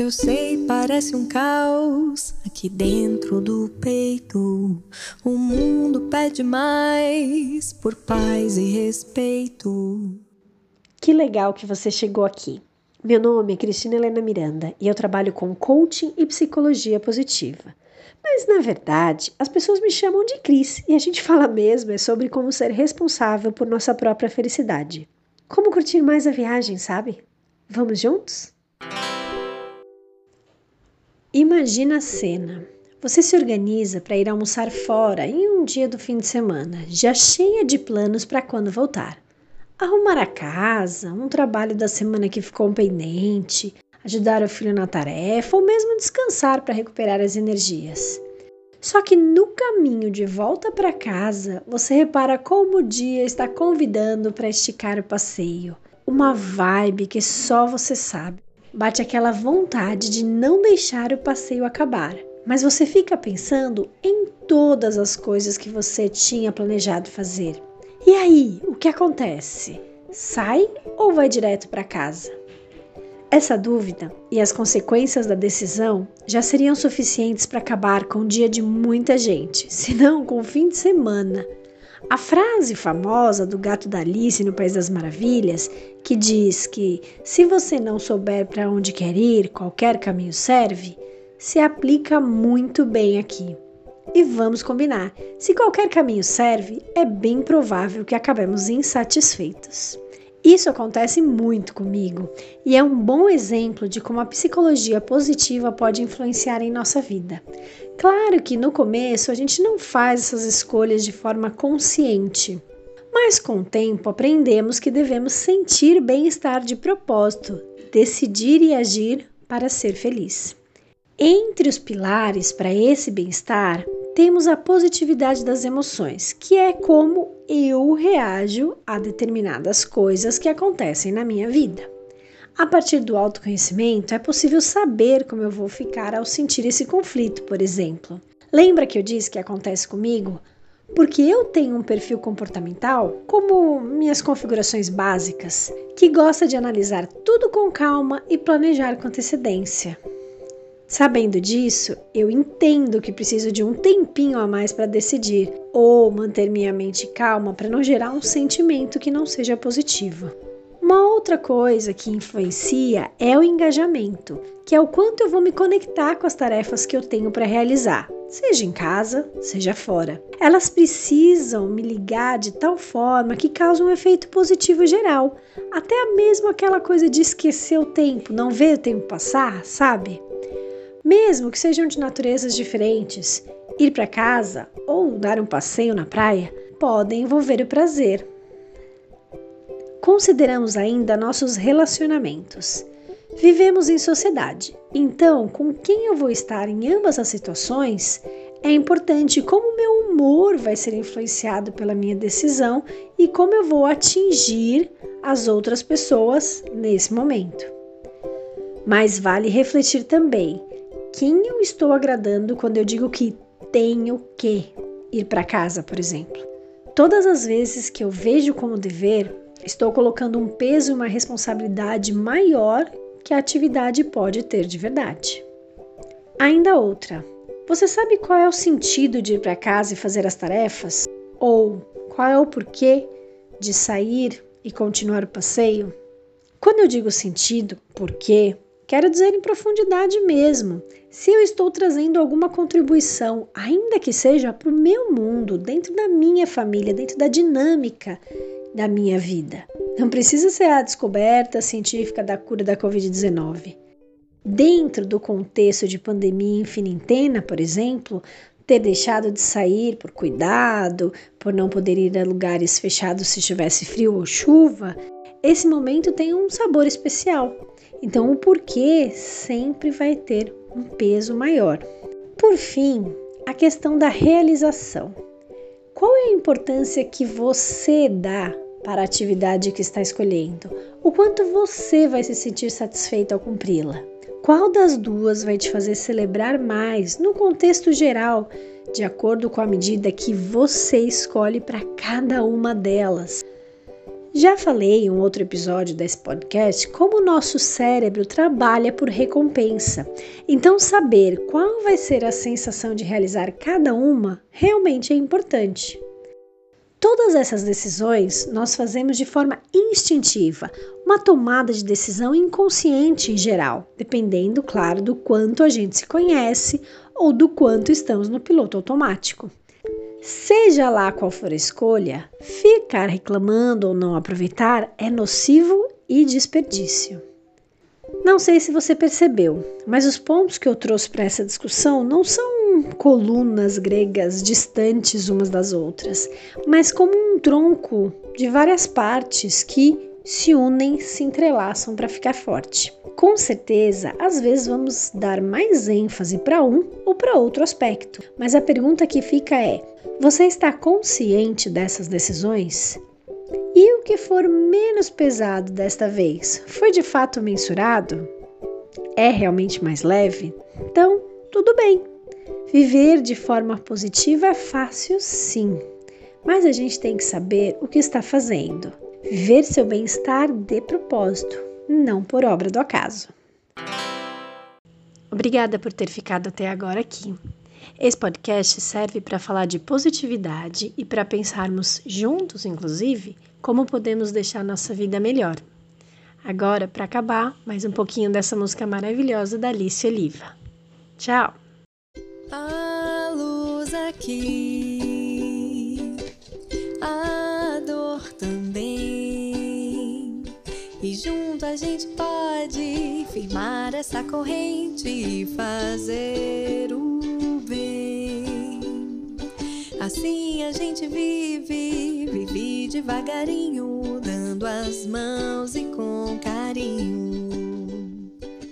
Eu sei, parece um caos aqui dentro do peito. O mundo pede mais por paz e respeito. Que legal que você chegou aqui. Meu nome é Cristina Helena Miranda e eu trabalho com coaching e psicologia positiva. Mas na verdade, as pessoas me chamam de Cris e a gente fala mesmo é sobre como ser responsável por nossa própria felicidade. Como curtir mais a viagem, sabe? Vamos juntos? Imagina a cena. Você se organiza para ir almoçar fora em um dia do fim de semana, já cheia de planos para quando voltar. Arrumar a casa, um trabalho da semana que ficou pendente, ajudar o filho na tarefa ou mesmo descansar para recuperar as energias. Só que no caminho de volta para casa, você repara como o dia está convidando para esticar o passeio. Uma vibe que só você sabe. Bate aquela vontade de não deixar o passeio acabar. Mas você fica pensando em todas as coisas que você tinha planejado fazer. E aí, o que acontece? Sai ou vai direto para casa? Essa dúvida e as consequências da decisão já seriam suficientes para acabar com o dia de muita gente, se não com o fim de semana. A frase famosa do gato da Alice no País das Maravilhas, que diz que se você não souber para onde quer ir, qualquer caminho serve, se aplica muito bem aqui. E vamos combinar: se qualquer caminho serve, é bem provável que acabemos insatisfeitos. Isso acontece muito comigo e é um bom exemplo de como a psicologia positiva pode influenciar em nossa vida. Claro que no começo a gente não faz essas escolhas de forma consciente, mas com o tempo aprendemos que devemos sentir bem-estar de propósito, decidir e agir para ser feliz. Entre os pilares para esse bem-estar temos a positividade das emoções, que é como eu reajo a determinadas coisas que acontecem na minha vida. A partir do autoconhecimento, é possível saber como eu vou ficar ao sentir esse conflito, por exemplo. Lembra que eu disse que acontece comigo? Porque eu tenho um perfil comportamental, como minhas configurações básicas, que gosta de analisar tudo com calma e planejar com antecedência. Sabendo disso, eu entendo que preciso de um tempinho a mais para decidir ou manter minha mente calma para não gerar um sentimento que não seja positivo. Uma outra coisa que influencia é o engajamento, que é o quanto eu vou me conectar com as tarefas que eu tenho para realizar, seja em casa, seja fora. Elas precisam me ligar de tal forma que cause um efeito positivo geral, até mesmo aquela coisa de esquecer o tempo, não ver o tempo passar, sabe? Mesmo que sejam de naturezas diferentes. Ir para casa ou dar um passeio na praia podem envolver o prazer. Consideramos ainda nossos relacionamentos. Vivemos em sociedade, então, com quem eu vou estar em ambas as situações é importante como meu humor vai ser influenciado pela minha decisão e como eu vou atingir as outras pessoas nesse momento. Mas vale refletir também quem eu estou agradando quando eu digo que tenho que ir para casa, por exemplo. Todas as vezes que eu vejo como dever, estou colocando um peso e uma responsabilidade maior que a atividade pode ter de verdade. Ainda outra. Você sabe qual é o sentido de ir para casa e fazer as tarefas? Ou qual é o porquê de sair e continuar o passeio? Quando eu digo sentido, porquê, Quero dizer em profundidade mesmo. Se eu estou trazendo alguma contribuição, ainda que seja para o meu mundo, dentro da minha família, dentro da dinâmica da minha vida. Não precisa ser a descoberta científica da cura da Covid-19. Dentro do contexto de pandemia infinitena, por exemplo, ter deixado de sair por cuidado, por não poder ir a lugares fechados se tivesse frio ou chuva, esse momento tem um sabor especial. Então, o porquê sempre vai ter um peso maior. Por fim, a questão da realização. Qual é a importância que você dá para a atividade que está escolhendo? O quanto você vai se sentir satisfeito ao cumpri-la? Qual das duas vai te fazer celebrar mais no contexto geral, de acordo com a medida que você escolhe para cada uma delas? Já falei em um outro episódio desse podcast como o nosso cérebro trabalha por recompensa. Então, saber qual vai ser a sensação de realizar cada uma realmente é importante. Todas essas decisões nós fazemos de forma instintiva, uma tomada de decisão inconsciente em geral, dependendo, claro, do quanto a gente se conhece ou do quanto estamos no piloto automático. Seja lá qual for a escolha, ficar reclamando ou não aproveitar é nocivo e desperdício. Não sei se você percebeu, mas os pontos que eu trouxe para essa discussão não são colunas gregas distantes umas das outras, mas como um tronco de várias partes que se unem, se entrelaçam para ficar forte. Com certeza, às vezes vamos dar mais ênfase para um ou para outro aspecto, mas a pergunta que fica é: você está consciente dessas decisões? E o que for menos pesado desta vez, foi de fato mensurado? É realmente mais leve? Então, tudo bem. Viver de forma positiva é fácil, sim, mas a gente tem que saber o que está fazendo. Viver seu bem-estar de propósito, não por obra do acaso. Obrigada por ter ficado até agora aqui. Esse podcast serve para falar de positividade e para pensarmos juntos, inclusive, como podemos deixar nossa vida melhor. Agora, para acabar, mais um pouquinho dessa música maravilhosa da Alice Oliva. Tchau! A luz aqui, gente pode firmar essa corrente e fazer o bem. Assim a gente vive, vive devagarinho, dando as mãos e com carinho.